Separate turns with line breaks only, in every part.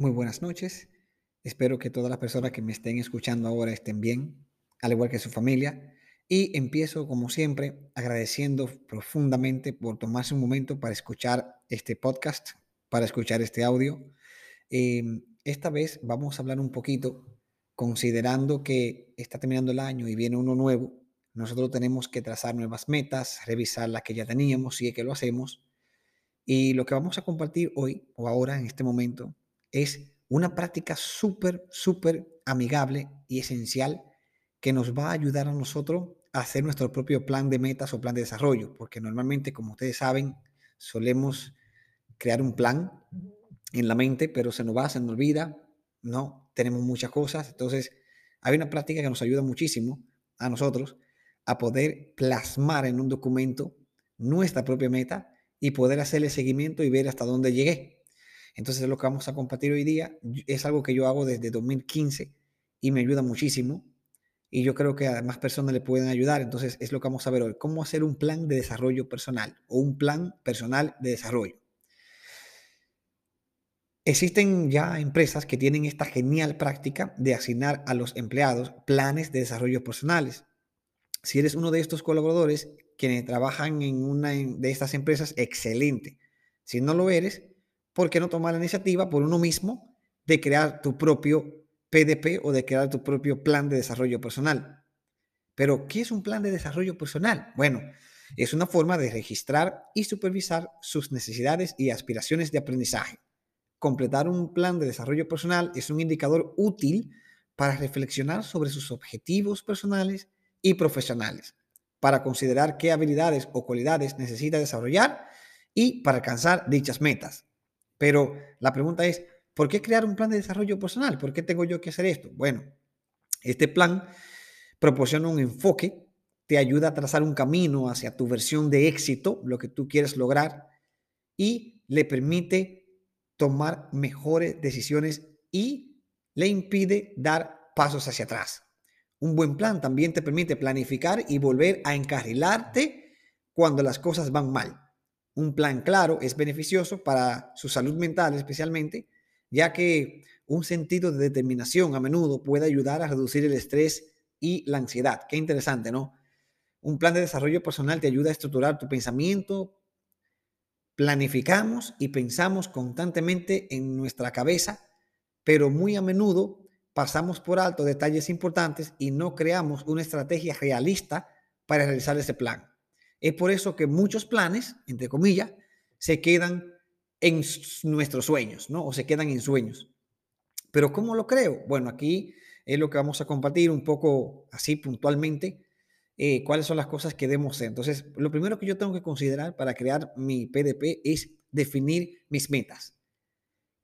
Muy buenas noches. Espero que todas las personas que me estén escuchando ahora estén bien, al igual que su familia. Y empiezo, como siempre, agradeciendo profundamente por tomarse un momento para escuchar este podcast, para escuchar este audio. Em, esta vez vamos a hablar un poquito, considerando que está terminando el año y viene uno nuevo. Nosotros tenemos que trazar nuevas metas, revisar las que ya teníamos, si es que lo hacemos. Y lo que vamos a compartir hoy o ahora, en este momento, es una práctica súper, súper amigable y esencial que nos va a ayudar a nosotros a hacer nuestro propio plan de metas o plan de desarrollo, porque normalmente, como ustedes saben, solemos crear un plan en la mente, pero se nos va, se nos olvida, no, tenemos muchas cosas, entonces hay una práctica que nos ayuda muchísimo a nosotros a poder plasmar en un documento nuestra propia meta y poder hacerle seguimiento y ver hasta dónde llegué. Entonces lo que vamos a compartir hoy día es algo que yo hago desde 2015 y me ayuda muchísimo. Y yo creo que a más personas le pueden ayudar. Entonces es lo que vamos a ver hoy. Cómo hacer un plan de desarrollo personal o un plan personal de desarrollo. Existen ya empresas que tienen esta genial práctica de asignar a los empleados planes de desarrollo personales. Si eres uno de estos colaboradores quienes trabajan en una de estas empresas, excelente. Si no lo eres, ¿por qué no tomar la iniciativa por uno mismo de crear tu propio PDP o de crear tu propio plan de desarrollo personal? Pero, ¿qué es un plan de desarrollo personal? Bueno, es una forma de registrar y supervisar sus necesidades y aspiraciones de aprendizaje. Completar un plan de desarrollo personal es un indicador útil para reflexionar sobre sus objetivos personales y profesionales, para considerar qué habilidades o cualidades necesita desarrollar y para alcanzar dichas metas. Pero la pregunta es, ¿por qué crear un plan de desarrollo personal? ¿Por qué tengo yo que hacer esto? Bueno, este plan proporciona un enfoque, te ayuda a trazar un camino hacia tu versión de éxito, lo que tú quieres lograr, y le permite tomar mejores decisiones y le impide dar pasos hacia atrás. Un buen plan también te permite planificar y volver a encarrilarte cuando las cosas van mal. Un plan claro es beneficioso para su salud mental especialmente, ya que un sentido de determinación a menudo puede ayudar a reducir el estrés y la ansiedad. Qué interesante, ¿no? Un plan de desarrollo personal te ayuda a estructurar tu pensamiento. Planificamos y pensamos constantemente en nuestra cabeza, pero muy a menudo pasamos por alto detalles importantes y no creamos una estrategia realista para realizar ese plan. Es por eso que muchos planes, entre comillas, se quedan en nuestros sueños, ¿no? O se quedan en sueños. Pero ¿cómo lo creo? Bueno, aquí es lo que vamos a compartir un poco así puntualmente, eh, cuáles son las cosas que debemos hacer. Entonces, lo primero que yo tengo que considerar para crear mi PDP es definir mis metas.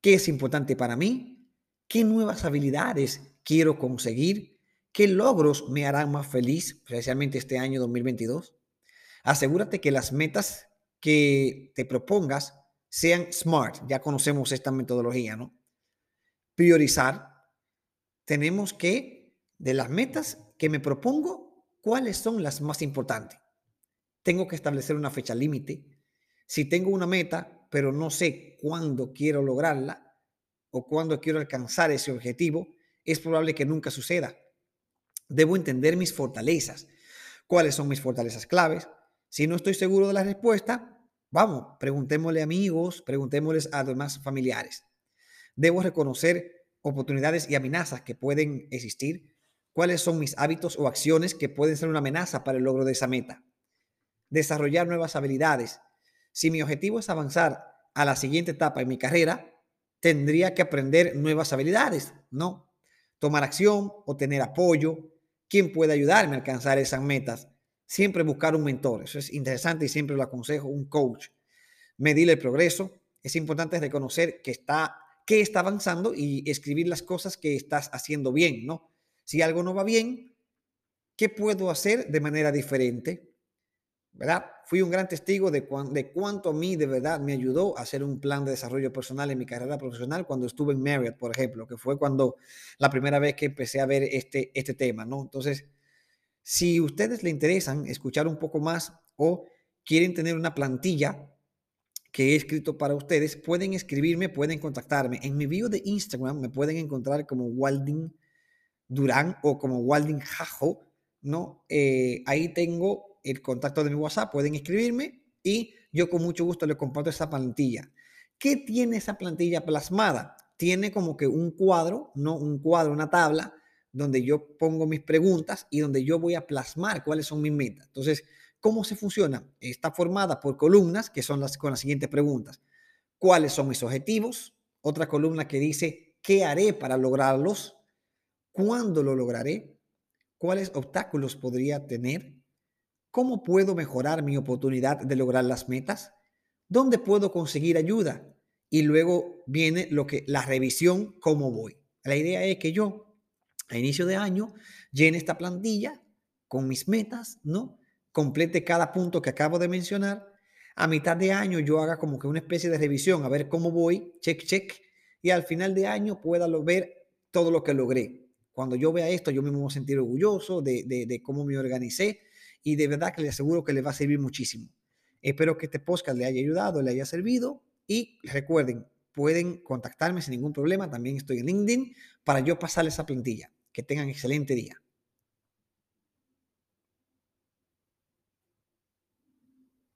¿Qué es importante para mí? ¿Qué nuevas habilidades quiero conseguir? ¿Qué logros me harán más feliz, especialmente este año 2022? Asegúrate que las metas que te propongas sean SMART. Ya conocemos esta metodología, ¿no? Priorizar. Tenemos que, de las metas que me propongo, ¿cuáles son las más importantes? Tengo que establecer una fecha límite. Si tengo una meta, pero no sé cuándo quiero lograrla o cuándo quiero alcanzar ese objetivo, es probable que nunca suceda. Debo entender mis fortalezas. ¿Cuáles son mis fortalezas claves? Si no estoy seguro de la respuesta, vamos, preguntémosle a amigos, preguntémosles a demás familiares. Debo reconocer oportunidades y amenazas que pueden existir. ¿Cuáles son mis hábitos o acciones que pueden ser una amenaza para el logro de esa meta? Desarrollar nuevas habilidades. Si mi objetivo es avanzar a la siguiente etapa en mi carrera, tendría que aprender nuevas habilidades, ¿no? Tomar acción o tener apoyo. ¿Quién puede ayudarme a alcanzar esas metas? Siempre buscar un mentor. Eso es interesante y siempre lo aconsejo, un coach. Medir el progreso. Es importante reconocer que está, que está avanzando y escribir las cosas que estás haciendo bien, ¿no? Si algo no va bien, ¿qué puedo hacer de manera diferente? ¿Verdad? Fui un gran testigo de, de cuánto a mí de verdad me ayudó a hacer un plan de desarrollo personal en mi carrera profesional cuando estuve en Marriott, por ejemplo, que fue cuando la primera vez que empecé a ver este, este tema, ¿no? Entonces, si ustedes le interesan escuchar un poco más o quieren tener una plantilla que he escrito para ustedes, pueden escribirme, pueden contactarme. En mi bio de Instagram me pueden encontrar como Walding Durán o como Walding Jajo, ¿no? Eh, ahí tengo el contacto de mi WhatsApp, pueden escribirme y yo con mucho gusto les comparto esa plantilla. ¿Qué tiene esa plantilla plasmada? Tiene como que un cuadro, no un cuadro, una tabla, donde yo pongo mis preguntas y donde yo voy a plasmar cuáles son mis metas. Entonces, ¿Cómo se funciona? Está formada por columnas que son las con las siguientes preguntas. ¿Cuáles son mis objetivos? Otra columna que dice, ¿qué haré para lograrlos? ¿Cuándo lo lograré? ¿Cuáles obstáculos podría tener? ¿Cómo puedo mejorar mi oportunidad de lograr las metas? ¿Dónde puedo conseguir ayuda? Y luego viene lo que la revisión, cómo voy. La idea es que yo a inicio de año llene esta plantilla con mis metas, ¿no? complete cada punto que acabo de mencionar. A mitad de año yo haga como que una especie de revisión, a ver cómo voy, check, check, y al final de año pueda ver todo lo que logré. Cuando yo vea esto, yo me voy a sentir orgulloso de, de, cómo me organicé y de verdad que le aseguro que le va a servir muchísimo. Espero que este podcast le haya ayudado, le haya servido y recuerden, pueden contactarme sin ningún problema. También estoy en LinkedIn para yo pasarles esa plantilla. Que tengan excelente día.